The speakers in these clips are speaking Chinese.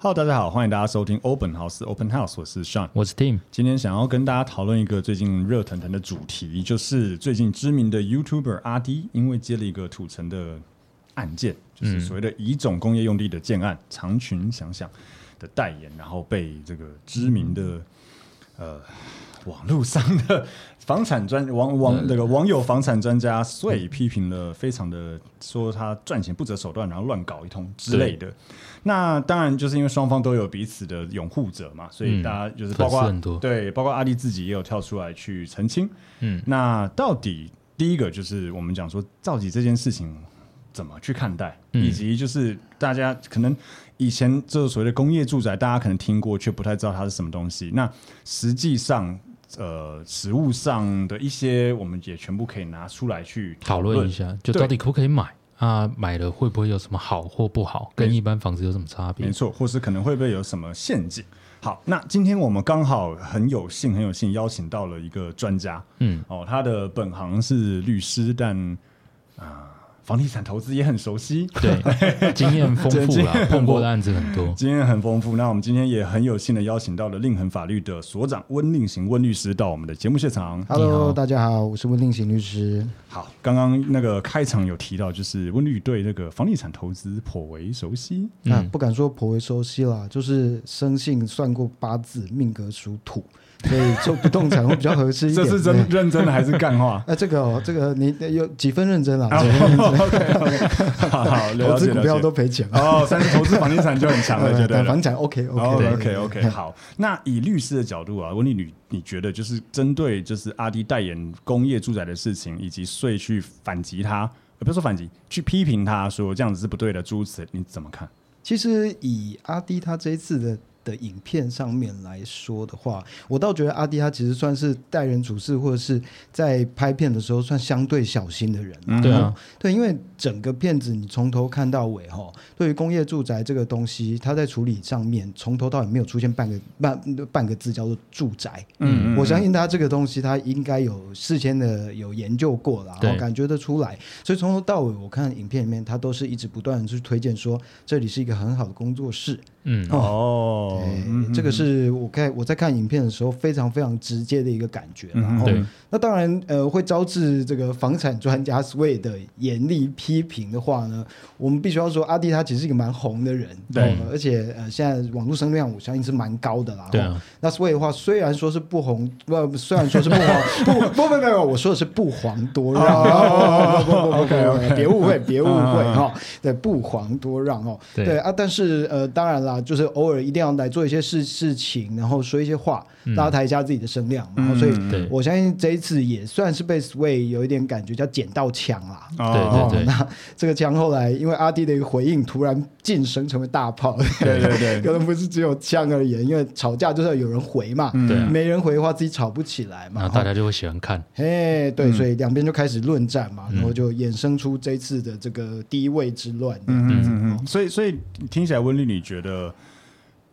Hello，大家好，欢迎大家收听 Open House Open House，我是 Sean，我是 Tim。今天想要跟大家讨论一个最近热腾腾的主题，就是最近知名的 YouTuber 阿 D，，因为接了一个土城的案件，就是所谓的乙种工业用地的建案，长裙想想的代言，然后被这个知名的、嗯、呃网络上的房产专网网那个网友房产专家，所以批评了，非常的说他赚钱不择手段，然后乱搞一通之类的。那当然，就是因为双方都有彼此的拥护者嘛，所以大家就是包括、嗯、对，包括阿丽自己也有跳出来去澄清。嗯，那到底第一个就是我们讲说，到底这件事情怎么去看待，以及就是大家可能以前这所谓的工业住宅，大家可能听过，却不太知道它是什么东西。那实际上，呃，实物上的一些，我们也全部可以拿出来去讨论一下，就到底可不可以买。啊，买了会不会有什么好或不好？跟一般房子有什么差别？没错，或是可能会不会有什么陷阱？好，那今天我们刚好很有幸，很有幸邀请到了一个专家，嗯，哦，他的本行是律师，但啊。呃房地产投资也很熟悉，对，经验丰富了，碰过的案子很多，经验很丰富。那我们今天也很有幸的邀请到了令恒法律的所长温令行温律师到我们的节目现场。Hello，大家好，我是温令行律师。好，刚刚那个开场有提到，就是温律对那个房地产投资颇为熟悉，那、嗯啊、不敢说颇为熟悉啦，就是生性算过八字，命格属土。所以做不动产会比较合适一点。这是真认真的还是干话？那，这个哦，这个你有几分认真啊？几分认真？OK，好，投资股票都赔钱哦。但是投资房地产就很强了，觉得房地产 OK，OK，OK，OK。好，那以律师的角度啊，温律你你觉得就是针对就是阿迪代言工业住宅的事情，以及税去反击他，不是说反击，去批评他说这样子是不对的，诸如此，你怎么看？其实以阿迪他这一次的。的影片上面来说的话，我倒觉得阿迪他其实算是待人处事或者是在拍片的时候算相对小心的人。嗯、对啊，对，因为整个片子你从头看到尾哈，对于工业住宅这个东西，他在处理上面从头到尾没有出现半个半半个字叫做住宅。嗯，我相信他这个东西他应该有事先的有研究过了，然后感觉得出来。所以从头到尾我看影片里面，他都是一直不断的去推荐说这里是一个很好的工作室。嗯。哦，对，这个是我看我在看影片的时候非常非常直接的一个感觉。然后，那当然呃会招致这个房产专家 Sway 的严厉批评的话呢，我们必须要说阿弟他其实是一个蛮红的人，对，而且呃现在网络声量我相信是蛮高的啦。对啊，那 Sway 的话虽然说是不红，不虽然说是不黄，不不不不，我说的是不遑多让，不不不不，别误会别误会哈，对，不遑多让哦，对啊，但是呃当然啦。就是偶尔一定要来做一些事事情，然后说一些话，拉抬一下自己的声量然后、所以我相信这一次也算是被 Sway 有一点感觉叫捡到枪啦。对对对，那这个枪后来因为阿弟的一个回应，突然晋升成为大炮。对对对，可能不是只有枪而言，因为吵架就是要有人回嘛。对、嗯，没人回的话，自己吵不起来嘛。然后大家就会喜欢看。哎，对，所以两边就开始论战嘛，然后就衍生出这一次的这个低位之乱。嗯嗯嗯。所以所以听起来温丽你觉得？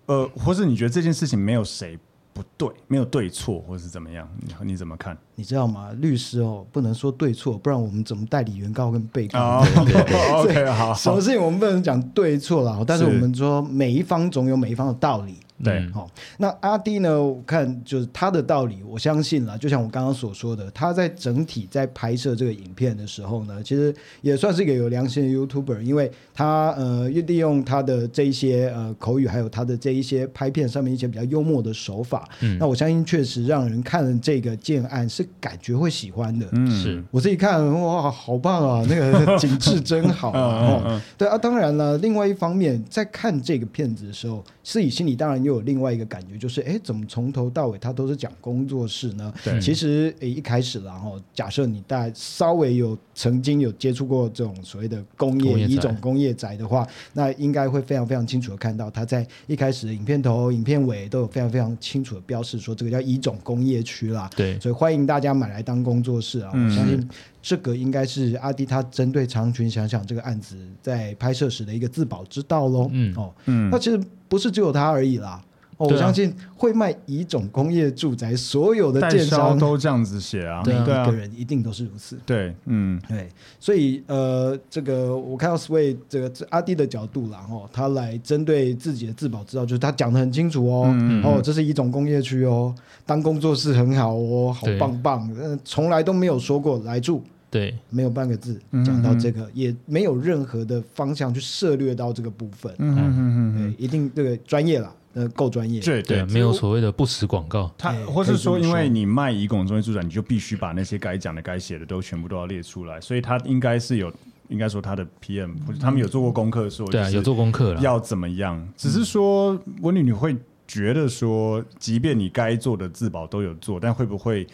呃，或是你觉得这件事情没有谁不对，没有对错，或是怎么样？你你怎么看？你知道吗？律师哦，不能说对错，不然我们怎么代理原告跟被告？对对对，OK，好。什么事情我们不能讲对错啦？但是我们说每一方总有每一方的道理。对，嗯好，那阿弟呢？我看就是他的道理，我相信了。就像我刚刚所说的，他在整体在拍摄这个影片的时候呢，其实也算是一个有良心的 YouTuber，因为他呃利用他的这一些呃口语，还有他的这一些拍片上面一些比较幽默的手法。嗯那我相信确实让人看了这个建案是感觉会喜欢的。嗯是我自己看哇，好棒啊！那个景致真好啊！哦对啊，当然了，另外一方面，在看这个片子的时候，自己心里当然又有另外一个感觉，就是哎，怎么从头到尾他都是讲工作室呢？对其实诶一开始啦哈，假设你大稍微有曾经有接触过这种所谓的工业乙种工业宅的话，那应该会非常非常清楚的看到，他在一开始的影片头、影片尾都有非常非常清楚的标示，说这个叫乙种工业区啦。对，所以欢迎大家买来当工作室啊！嗯我相信这个应该是阿迪他针对长裙想想这个案子在拍摄时的一个自保之道喽。嗯哦，嗯那其实不是只有他而已啦。哦，我相信会卖乙种工业住宅所有的代销建商，都这样子写啊，对啊每个人一定都是如此。对，嗯，对，所以呃，这个我看到 Sway 这个这阿弟的角度啦，哦，他来针对自己的自保之道，就是他讲的很清楚哦，嗯哦，这是乙种工业区哦，当工作室很好哦，好对棒棒，呃，从来都没有说过来住。对，没有半个字嗯讲到这个，也没有任何的方向去涉略到这个部分。嗯嗯嗯一定这个专业了，呃，够专业。对对，没有所谓的不实广告。他哎或是说，因为你卖乙种中心住宅，你就必须把那些该讲的、该写的都全部都要列出来，所以他应该是有，应该说他的 PM 或者他们有做过功课，说对啊，有做功课了。要怎么样。只是说，温女你会觉得说，即便你该做的自保都有做，但会不会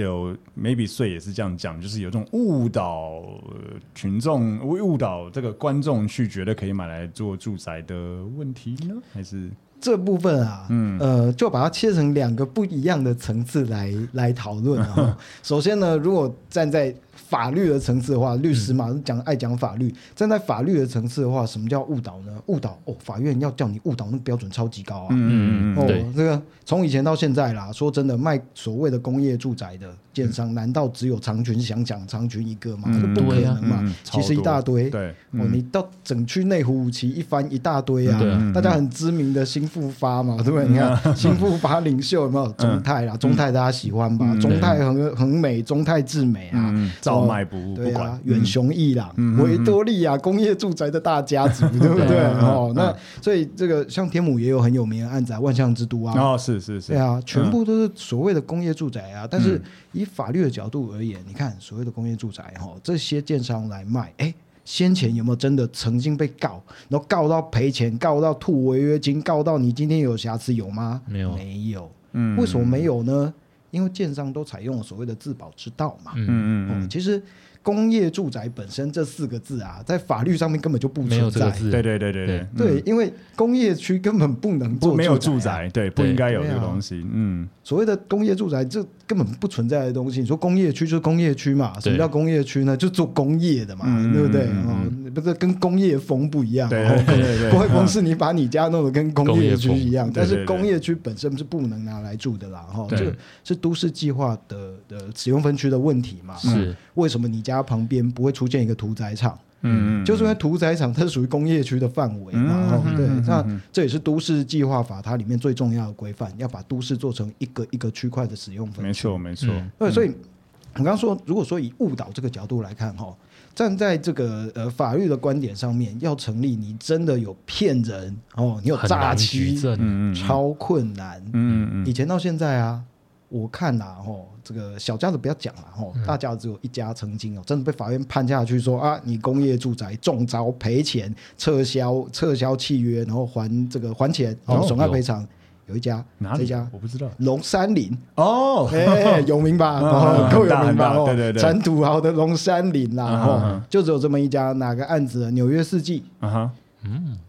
有 maybe 税也是这样讲，就是有这种误导呃群众、误导这个观众去觉得可以买来做住宅的问题呢？还是这部分啊，嗯呃，就把它切成两个不一样的层次来来讨论啊。首先呢，如果站在法律的层次的话，律师嘛讲爱讲法律，站在法律的层次的话，什么叫误导呢？误导哦，法院要叫你误导，那个标准超级高啊。嗯嗯哦对，这个从以前到现在啦，说真的，卖所谓的工业住宅的建商，难道只有长群想讲长群一个吗？嗯这不可能嘛嗯，其实一大堆。对，哦，嗯你到整区内湖五期一翻一大堆啊，大家很知名的新复发嘛，对不对？你看新复发领袖有没有中泰啦？中泰大家喜欢吧？嗯中泰很很美，中泰智美啊，嗯，照卖不误，对啊不管，远雄艺朗、嗯维多利亚工业住宅的大家族，对不对？哦，那嗯所以这个像天母也有很有名的案子啊，万象之都啊，哦，是是是，对啊，全部都是所谓的工业住宅啊。但是嗯以法律的角度而言，你看所谓的工业住宅哈，这些建商来卖，哎，先前有没有真的曾经被告，然后告到赔钱，告到吐违约金，告到你今天有瑕疵有吗？没有没有。嗯为什么没有呢？因为建商都采用了所谓的自保之道嘛。嗯，嗯嗯其实工业住宅本身这四个字啊，在法律上面根本就不存在。对对对对对对，因为工业区根本不能做不没有住宅，对，不应该有这个东西，嗯所谓的工业住宅，这根本不存在的东西。你说工业区就是工业区嘛？什么叫工业区呢？就做工业的嘛，嗯对不对？嗯哦，不是跟工业风不一样。对哦对对对工业风是你把你家弄得跟工业区一样，但是工业区本身是不能拿来住的啦。哈，这个是都市计划的的使用分区的问题嘛？是为什么你家旁边不会出现一个屠宰场？嗯嗯，就是因为屠宰场它是属于工业区的范围嘛，嗯哦对，那嗯这也是都市计划法它里面最重要的规范，要把都市做成一个一个区块的使用分没。错没错，嗯对，所以我刚刚说，如果说以误导这个角度来看，哈，站在这个呃法律的观点上面，要成立你真的有骗人哦，你有诈欺，超困难。嗯嗯以前到现在啊，我看呐、吼，这个小家子不要讲了，吼，大家只有一家曾经哦，真的被法院判下去说啊，你工业住宅中招赔钱，撤销撤销契约，然后还这个还钱，然后损害赔偿，有一家，哪里？这家我不知道。龙山林，哦，哎，有名吧？够有名吧？哦，大对对对。产土豪的龙山林啦，哦嗯，就只有这么一家，哪个案子？纽约世纪，啊哈，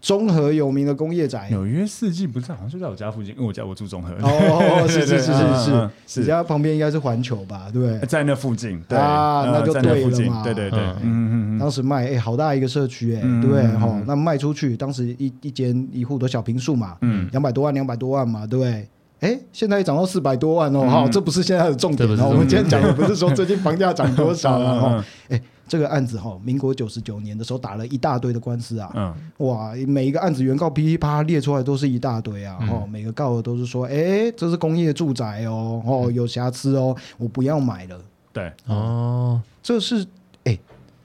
中和有名的工业宅。纽约四季不是好像就在我家附近，因为我家我住中和，哦，是是是嗯是嗯是，你家旁边应该是环球吧？对？在那附近，对啊嗯那就在那附近对了嘛对对对，嗯嗯嗯嗯当时卖哎、好大一个社区哎、嗯对哈、那卖出去，当时一一间一户的小平数嘛，嗯两百多万，两百多万嘛，对不对？哎，现在涨到四百多万哦，嗯哈、这不是现在的重点哦。我们今天讲的不是说最近房价涨多少了 嗯嗯哈，哎，这个案子哈，民国九十九年的时候打了一大堆的官司啊，嗯，哇，每一个案子原告噼噼啪啪列出来都是一大堆啊，哦，每个告的都是说，哎，这是工业住宅哦，哦，有瑕疵哦，我不要买了。对，哦，这是哎，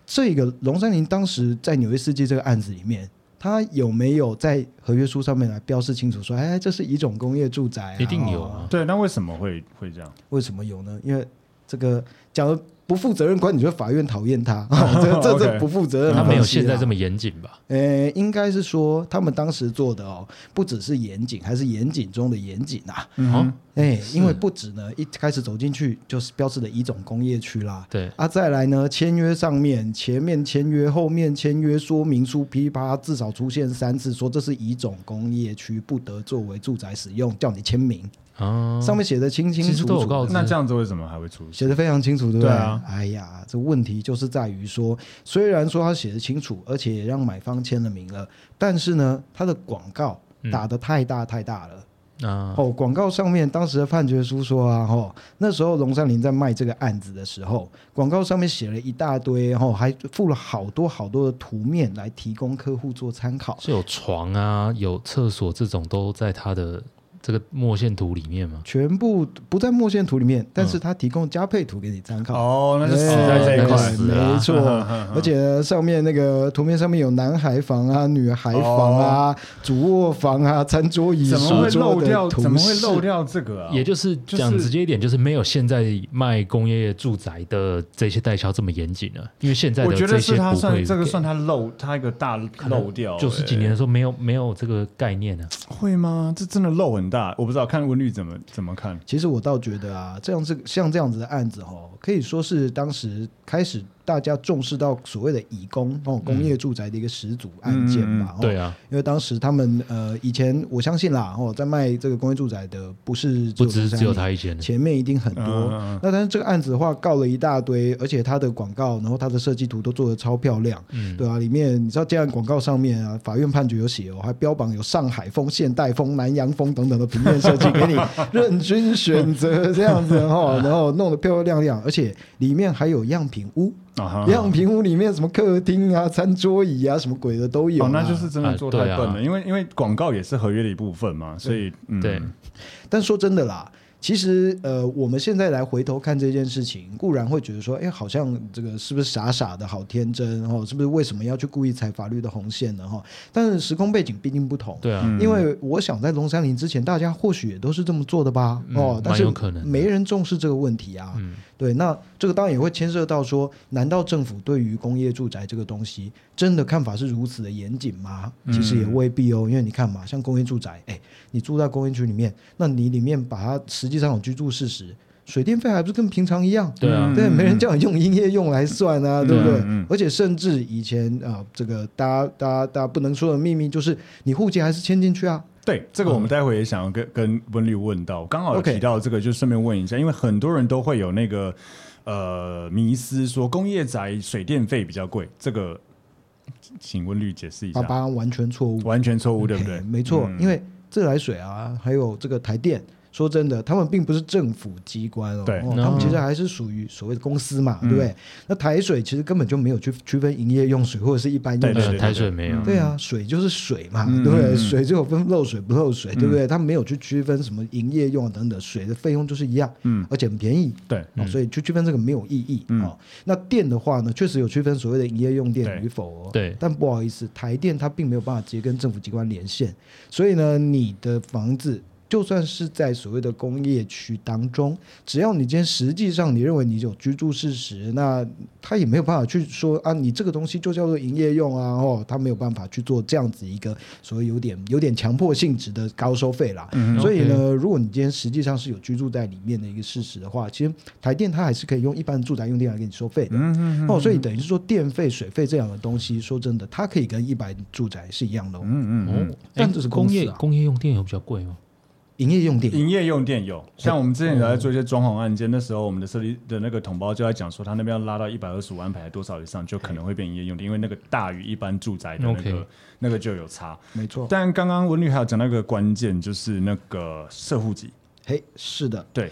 这个龙山林当时在纽约世纪这个案子里面，他有没有在合约书上面来标示清楚说，哎，这是一种工业住宅啊？一定有啊。对，那为什么会会这样？为什么有呢？因为这个假如不负责任官，你觉得法院讨厌他？哦、这这这不负责任，他没有现在这么严谨吧？呃，应该是说他们当时做的哦，不只是严谨，还是严谨中的严谨啊。嗯，哎，因为不止呢，一开始走进去就是标志的乙种工业区啦。对啊，再来呢，签约上面前面签约，后面签约说明书噼啪至少出现三次，说这是乙种工业区，不得作为住宅使用，叫你签名。啊，上面写的清清楚楚，那这样子为什么还会出现？写的非常清楚，对不对？对啊，哎呀，这问题就是在于说，虽然说他写的清楚，而且也让买方签了名了，但是呢，他的广告打的太大太大了。啊、嗯，哦，广告上面当时的判决书说啊，哦，那时候龙山林在卖这个案子的时候，广告上面写了一大堆，然后还附了好多好多的图面来提供客户做参考，是有床啊，有厕所这种都在他的。这个墨线图里面吗？全部不在墨线图里面，但是他提供加配图给你参考。哦，那就死在这一块，没错。而且上面那个图片上面有男孩房啊、女孩房啊、主卧房啊、餐桌椅、书桌的图示。怎么会漏掉这个啊？也就是讲直接一点，就是没有现在卖工业住宅的这些代销这么严谨了。因为现在的这些不会，这个算他漏，他一个大漏掉。九十几年的时候没有没有这个概念呢？会吗？这真的漏很。我不知道看温律怎么怎么看。其实我倒觉得啊，这样子像这样子的案子哦，可以说是当时开始大家重视到所谓的乙工哦工业住宅的一个始祖案件吧。对啊，因为当时他们呃以前我相信啦哦，在卖这个工业住宅的不是不只只有他一间，前面一定很多。那但是这个案子的话告了一大堆，而且他的广告，然后他的设计图都做的超漂亮，对啊，里面你知道这样广告上面啊，法院判决有写哦，还标榜有上海风、现代风、南洋风等等的平面设计给你 任君选择这样子哈，然后弄得漂漂亮亮，而且里面还有样品屋。啊，样品屋里面什么客厅啊、餐桌椅啊，什么鬼的都有，啊。哦，那就是真的做太笨了，啊、因为因为广告也是合约的一部分嘛，所以嗯，对。但说真的啦。其实，呃，我们现在来回头看这件事情，固然会觉得说，哎，好像这个是不是傻傻的，好天真，然后是不是为什么要去故意踩法律的红线呢？哈，但是时空背景毕竟不同，对啊，因为我想在龙山林之前，大家或许也都是这么做的吧，嗯、哦，但是可能没人重视这个问题啊，嗯、对，那这个当然也会牵涉到说，难道政府对于工业住宅这个东西真的看法是如此的严谨吗？其实也未必哦，因为你看嘛，像工业住宅，哎。你住在工业区里面，那你里面把它实际上有居住事实，水电费还不是跟平常一样？对啊，对，没人叫你用营业用来算啊，对不对？嗯、而且甚至以前啊、呃，这个大家大家大家不能说的秘密就是，你户籍还是迁进去啊。对，这个我们待会也想要跟跟温律问到，刚好有提到这个，就顺便问一下，因为很多人都会有那个呃迷思，说工业宅水电费比较贵，这个请温律解释一下。爸爸完全错误，完全错误，对不对？没错，嗯、因为。自来水啊，还有这个台电。说真的，他们并不是政府机关哦，哦，他们其实还是属于所谓的公司嘛，嗯、对不对？那台水其实根本就没有去区分营业用水或者是一般用水，台水没有，对啊，水就是水嘛，嗯、对不对？水只有分漏水不漏水，嗯、对不对？他们没有去区分什么营业用等等，水的费用就是一样，嗯，而且很便宜，对，哦，所以去区分这个没有意义，嗯、哦。那电的话呢，确实有区分所谓的营业用电与否哦，对，但不好意思，台电它并没有办法直接跟政府机关连线，所以呢，你的房子。就算是在所谓的工业区当中，只要你今天实际上你认为你有居住事实，那他也没有办法去说啊，你这个东西就叫做营业用啊，哦，他没有办法去做这样子一个所谓有点有点强迫性质的高收费啦。嗯、所以呢如果你今天实际上是有居住在里面的一个事实的话，其实台电它还是可以用一般住宅用电来给你收费的。嗯嗯嗯哦，所以等于是说电费、水费这样的东西，说真的，它可以跟一般住宅是一样的。嗯嗯嗯。但这是、啊、工业工业用电有比较贵吗？营业用电，营业用电有，像我们之前有在做一些装潢案件，那时候我们的设计的那个同胞就在讲说，他那边要拉到一百二十五安排多少以上，就可能会变营业用电，因为那个大于一般住宅的那个那个就有差，没错。但刚刚文律还有讲那个关键，就是那个社户籍。嘿，是的，对，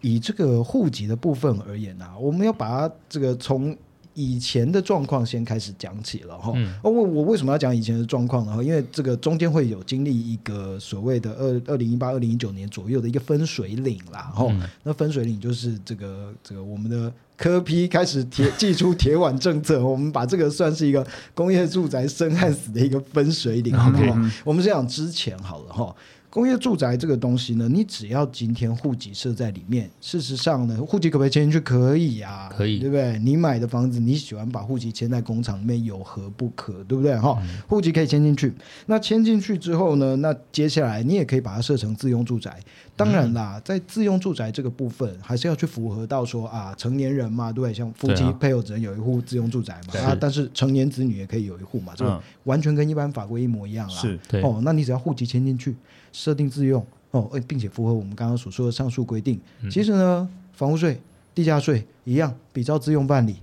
以这个户籍的部分而言啊，我们要把它这个从。以前的状况先开始讲起了哈。我我为什么要讲以前的状况呢？因为这个中间会有经历一个所谓的二二零一八、二零一九年左右的一个分水岭啦。哈，那分水岭就是这个这个我们的科批开始铁祭出铁腕政策，我们把这个算是一个工业住宅生和死的一个分水岭，好不好？我们先讲之前好了哈。工业住宅这个东西呢，你只要今天户籍设在里面，事实上呢，户籍可不可以迁进去？可以呀，可以，对不对？你买的房子，你喜欢把户籍迁在工厂里面，有何不可？对不对？哈、嗯，户籍可以迁进去。那迁进去之后呢，那接下来你也可以把它设成自用住宅。当然啦，嗯、在自用住宅这个部分，还是要去符合到说啊，成年人嘛，对？像夫妻配偶只能有一户自用住宅嘛，啊，但是成年子女也可以有一户嘛，这个完全跟一般法规一模一样啦。是，对哦，那你只要户籍迁进去。设定自用哦，并且符合我们刚刚所说的上述规定。嗯、其实呢，房屋税、地价税一样，比照自用办理。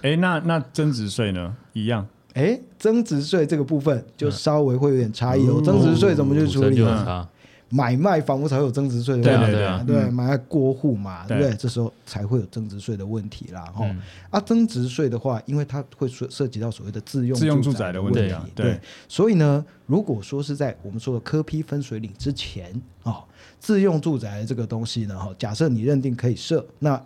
哎，那那增值税呢？一样。哎，增值税这个部分就稍微会有点差异哦。嗯、增值税怎么去处理呢？买卖房屋才会有增值税的问题，对对对，啊、对，嗯、买卖过户嘛，对。不对？这时候才会有增值税的问题啦。哈、嗯，啊，增值税的话，因为它会涉涉及到所谓的自用自用住宅的问题，对，对，所以呢，如果说是在我们说的科批分水岭之前哦，自用住宅这个东西呢，哈，假设你认定可以设，那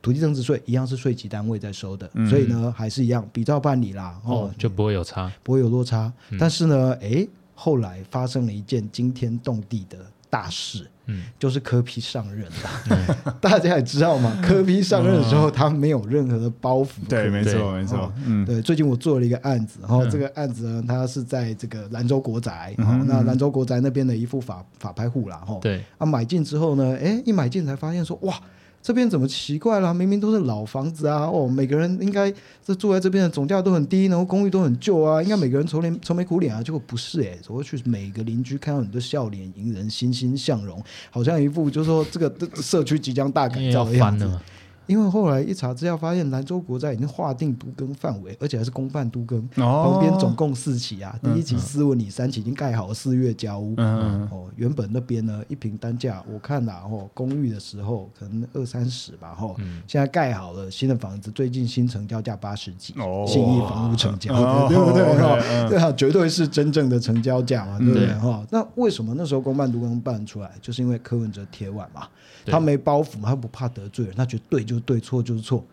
土地增值税一样是税级单位在收的，嗯、所以呢，还是一样比照办理啦，哦，就不会有差，不会有落差。嗯、但是呢，哎。后来发生了一件惊天动地的大事，嗯，就是柯 P 上任了。嗯、大家也知道嘛，柯 P 上任的时候，他没有任何的包袱。对，没错，没错。嗯，对。最近我做了一个案子，然后这个案子呢，它是在这个兰州国宅，嗯、那兰州国宅那边的一户法法拍户啦，哈。对。啊，买进之后呢，哎，一买进才发现说，哇。这边怎么奇怪了？明明都是老房子啊！哦，每个人应该这住在这边的总价都很低，然后公寓都很旧啊，应该每个人愁脸愁眉苦脸啊。结果不是诶、欸，走过去每个邻居看到你的笑脸迎人，欣欣向荣，好像一副就是说这个社区即将大改造的样子。因为后来一查资料，发现兰州国债已经划定都更范围，而且还是公办都更，哦、旁边总共四期啊，第一期斯文里三期已经盖好了，四月交屋。嗯、哦，原本那边呢，一平单价我看啦，哦，公寓的时候可能二三十吧，哈、哦，嗯、现在盖好了新的房子，最近新成交价八十几，哦，信义房屋成交，哦、对不对？哈，对啊，绝对是真正的成交价嘛，对不对？哈、嗯，那为什么那时候公办都更办出来，就是因为柯文哲铁腕嘛。他没包袱嘛，他不怕得罪人，他觉得对就对，错就是错，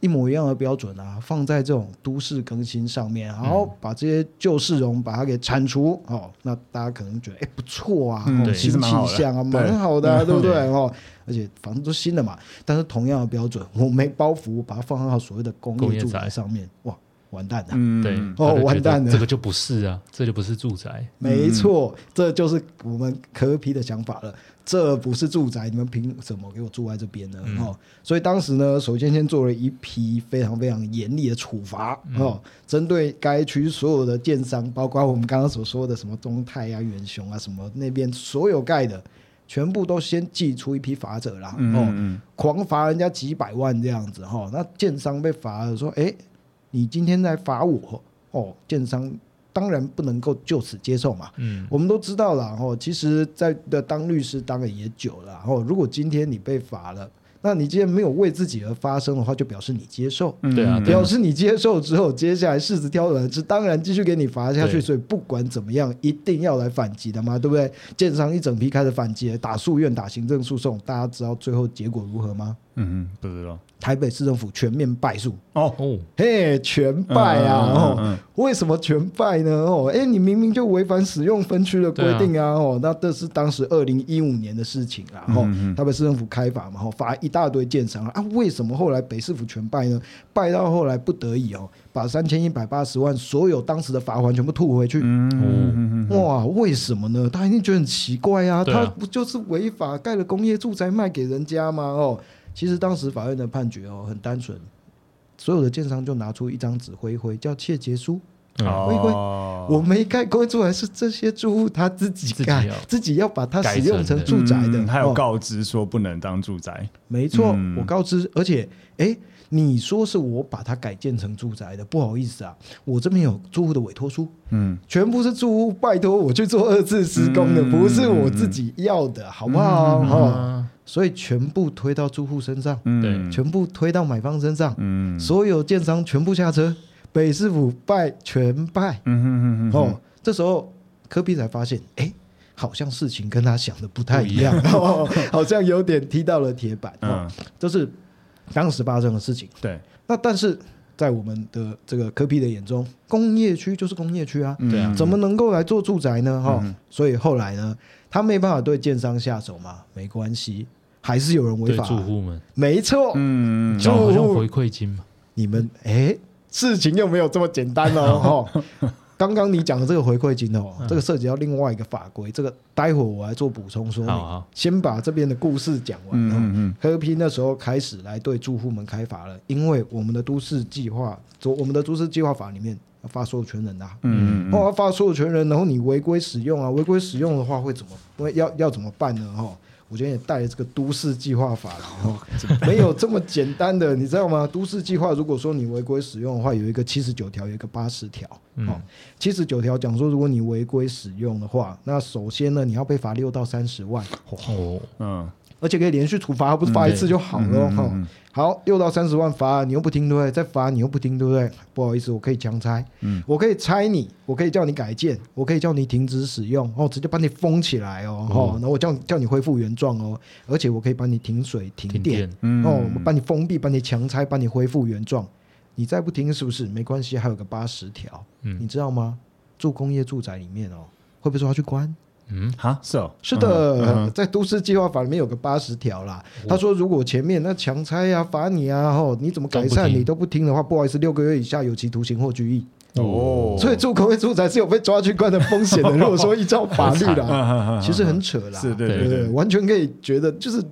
一模一样的标准啊，放在这种都市更新上面，然后把这些旧市容把它给铲除哦，那大家可能觉得哎不错啊，新气象啊，蛮好的，对。不对？哦？而且房子都新的嘛，但是同样的标准，我没包袱，把它放到所谓的工业住宅。上面，哇，完蛋了，嗯，对，哦，完蛋了，这个就不是啊，这就不是住宅，没错，这就是我们柯 P 的想法了。这不是住宅，你们凭什么给我住在这边呢？嗯、哦，所以当时呢，首先先做了一批非常非常严厉的处罚，嗯、哦，针对该区所有的建商，包括我们刚刚所说的什么中泰啊、远雄啊什么那边所有盖的，全部都先寄出一批罚者啦，嗯嗯哦，狂罚人家几百万这样子，哈、哦，那建商被罚了，说，哎，你今天在罚我，哦，建商。当然不能够就此接受嘛。嗯，我们都知道了。哦，其实，在的当律师当然也久了。哦，如果今天你被罚了，那你既然没有为自己而发声的话，就表示你接受。对啊，表示你接受之后，接下来柿子挑软吃，当然继续给你罚下去。所以不管怎么样，一定要来反击的嘛，对不对？建商一整批开始反击，打诉愿，打行政诉讼，大家知道最后结果如何吗？嗯嗯，不知道。台北市政府全面败诉哦哦，嘿，全败啊！哦，为什么全败呢？哦，哎，你明明就违反使用分区的规定啊！哦，那这是当时二零一五年的事情啦。哦，台北市政府开罚嘛，哦，罚一大堆建商啊。为什么后来北市府全败呢？败到后来不得已哦，把三千一百八十万所有当时的罚款全部吐回去。嗯，哇，为什么呢？他一定觉得很奇怪啊！他不就是违法盖了工业住宅卖给人家吗？哦。其实当时法院的判决哦很单纯，所有的建商就拿出一张纸挥挥，叫窃结书，挥挥、哦，我没盖过出来，是这些住户他自己盖，自己，自己要把它使用成住宅的，还有告知说不能当住宅，哦、没错，嗯、我告知，而且哎，你说是我把它改建成住宅的，不好意思啊，我这边有住户的委托书，嗯，全部是住户拜托我去做二次施工的，嗯、不是我自己要的，好不好？所以全部推到住户身上，对，全部推到买方身上，嗯，所有建商全部下车，北市府败全败，嗯哼哼哼，哦，这时候科比才发现，哎，好像事情跟他想的不太一样，哦，好像有点踢到了铁板，嗯，这是当时发生的事情，对，那但是。在我们的这个科比的眼中，工业区就是工业区啊，对啊，怎么能够来做住宅呢？哈、嗯，所以后来呢，他没办法对建商下手嘛，没关系，还是有人违法、啊，住户们，没错，嗯，就好像回馈金嘛，你们哎，事情又没有这么简单哦，哈。刚刚你讲的这个回馈金哦，这个涉及到另外一个法规，这个待会我来做补充说明。先把这边的故事讲完。嗯嗯。柯 P 那时候开始来对住户们开罚了，因为我们的都市计划，我们的都市计划法里面要发所有权人呐。嗯嗯。哦，发所有权人，然后你违规使用啊，违规使用的话会怎么？会要要怎么办呢？哈。我今天也带了这个都市计划法了，哦，没有这么简单的，你知道吗？都市计划如果说你违规使用的话，有一个七十九条，有一个八十条。哦，七十九条讲说，如果你违规使用的话，那首先呢，你要被罚六到三十万。哦，嗯。而且可以连续处罚，不是罚一次就好了哈。好，六到三十万罚你又不听，对不对？再罚你又不听，对不对？不好意思，我可以强拆，嗯，我可以拆你，我可以叫你改建，我可以叫你停止使用，哦，直接把你封起来哦，哦，那我叫叫你恢复原状哦，而且我可以帮你停水停电，哦，我把你封闭，帮你强拆，帮你恢复原状，你再不听是不是？没关系，还有个八十条，你知道吗？住工业住宅里面哦，会不会说要去关？嗯，哈，是哦，是的，在都市计划法里面有个八十条啦。他说，如果前面那强拆啊、罚你啊，吼，你怎么改善你都不听的话，不好意思，六个月以下有期徒刑或拘役。哦，所以住公寓住宅是有被抓去关的风险的。如果说依照法律啦，其实很扯啦，是，对对对，完全可以觉得就是，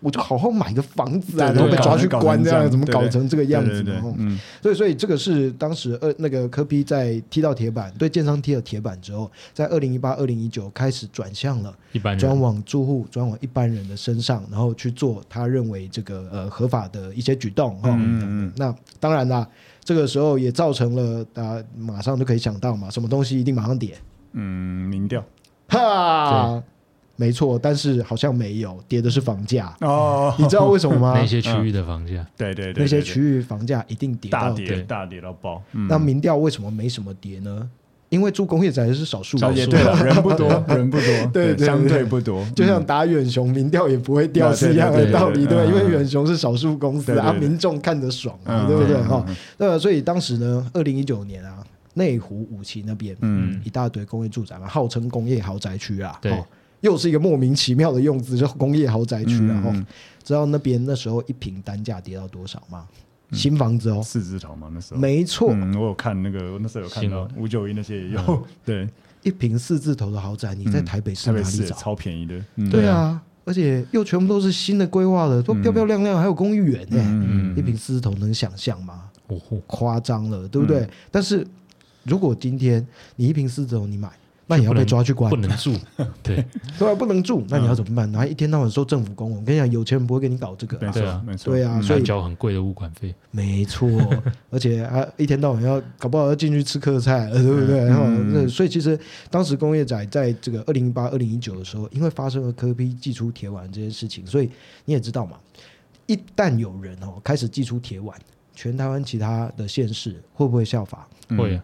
我就好好买个房子啊，然后被抓去关这样，怎么搞成这个样子呢？嗯，所以所以这个是当时呃那个柯 P 在踢到铁板，对建商踢了铁板之后，在二零一八、二零一九开始转向了一般人，转往住户、转往一般人的身上，然后去做他认为这个呃合法的一些举动哈。嗯嗯，那当然啦。这个时候也造成了，大家马上就可以想到嘛，什么东西一定马上跌？嗯，民调，哈，没错，但是好像没有跌的是房价哦，你知道为什么吗？那些区域的房价，对对对，那些区域房价一定跌到大跌，大跌到爆。那民调为什么没什么跌呢？因为住工业宅是少数，少数，对，人不多，人不多，对，相对不多。就像打远雄，民调也不会掉，是一样的道理，对。因为远雄是少数公司啊，民众看得爽，对不对？哈，那所以当时呢，二零一九年啊，内湖五期那边，嗯，一大堆工业住宅嘛，号称工业豪宅区啊，对，又是一个莫名其妙的用字，就工业豪宅区啊，哈，知道那边那时候一平单价跌到多少吗？新房子哦，四字头嘛，那时候。没错，我有看那个，我那时候有看到五九一那些也有，对，一平四字头的豪宅，你在台北市哪里找？超便宜的，对啊，而且又全部都是新的规划的，都漂漂亮亮，还有公寓园呢，一平四字头能想象吗？夸张了，对不对？但是如果今天你一平四字头你买。那你要被抓去关，不能住，对，对，不能住，那你要怎么办？然后一天到晚收政府公文，我跟你讲，有钱人不会给你搞这个，对啊，没错，对啊，所以交很贵的物管费，没错，而且还一天到晚要搞不好要进去吃客菜，对不对？然后那所以其实当时工业仔在这个二零一八、二零一九的时候，因为发生了柯 P 寄出铁碗这件事情，所以你也知道嘛，一旦有人哦开始寄出铁碗，全台湾其他的县市会不会效法？会。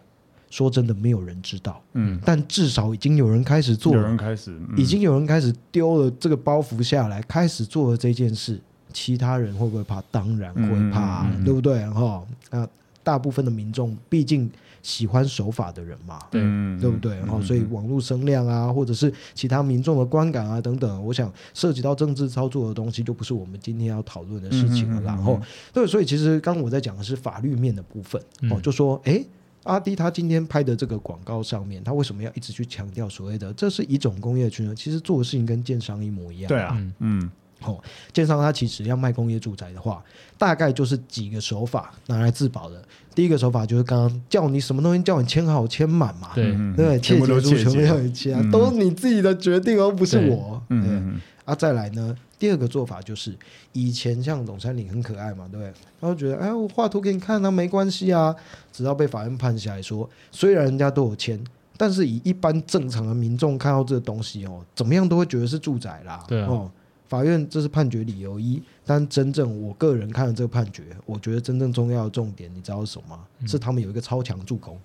说真的，没有人知道。嗯，但至少已经有人开始做了，有人开始，嗯、已经有人开始丢了这个包袱下来，开始做了这件事。其他人会不会怕？当然会怕，嗯嗯嗯、对不对？哈，那大部分的民众毕竟喜欢守法的人嘛，对，对不对？然后所以网络声量啊，或者是其他民众的观感啊等等，我想涉及到政治操作的东西，就不是我们今天要讨论的事情了。然后，对，所以其实刚刚我在讲的是法律面的部分。哦，就说，哎。阿迪他今天拍的这个广告上面，他为什么要一直去强调所谓的这是一种工业区呢？其实做的事情跟建商一模一样。对啊，嗯，好、哦，建商他其实要卖工业住宅的话，大概就是几个手法拿来自保的。第一个手法就是刚刚叫你什么东西叫你签好签满嘛，对对，切结书全部要你签，嗯、都是你自己的决定而不是我。对嗯。啊，再来呢？第二个做法就是，以前像董山林很可爱嘛，对不对？他会觉得，哎，我画图给你看，啊没关系啊。直到被法院判下来说，虽然人家都有签，但是以一般正常的民众看到这个东西哦，怎么样都会觉得是住宅啦。对啊。哦法院这是判决理由一，但真正我个人看了这个判决，我觉得真正重要的重点，你知道是什么吗？嗯、是他们有一个超强助攻。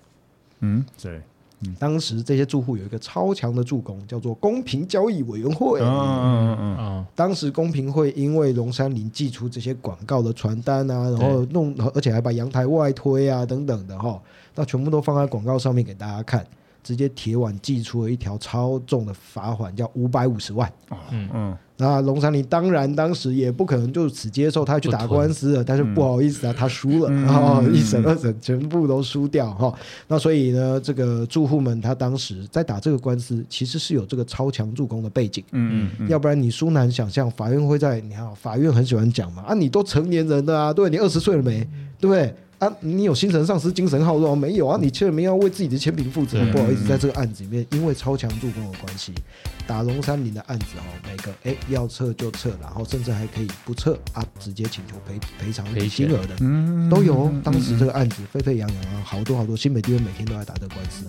嗯，对。嗯、当时这些住户有一个超强的助攻，叫做公平交易委员会。嗯嗯嗯嗯。当时公平会因为龙山林寄出这些广告的传单啊，然后弄，而且还把阳台外推啊等等的哈，那全部都放在广告上面给大家看。直接铁腕寄出了一条超重的罚款，叫五百五十万。嗯嗯，那龙山林当然当时也不可能就此接受，他去打官司了。但是不好意思啊，他输了，然后一审二审全部都输掉哈。那所以呢，这个住户们他当时在打这个官司，其实是有这个超强助攻的背景。嗯嗯，要不然你殊难想象，法院会在你看，法院很喜欢讲嘛，啊，你都成年人了啊，对，你二十岁了没？对不对？啊，你有精神丧失、精神耗弱没有啊？你签名要为自己的签名负责。不好意思，在这个案子里面，因为超强助攻的关系，打龙山林的案子哦，每个哎要撤就撤，然后甚至还可以不撤啊，直接请求赔赔偿金额的，嗯，都有。当时这个案子沸沸扬扬啊，好多好多新北地院每天都在打这个官司。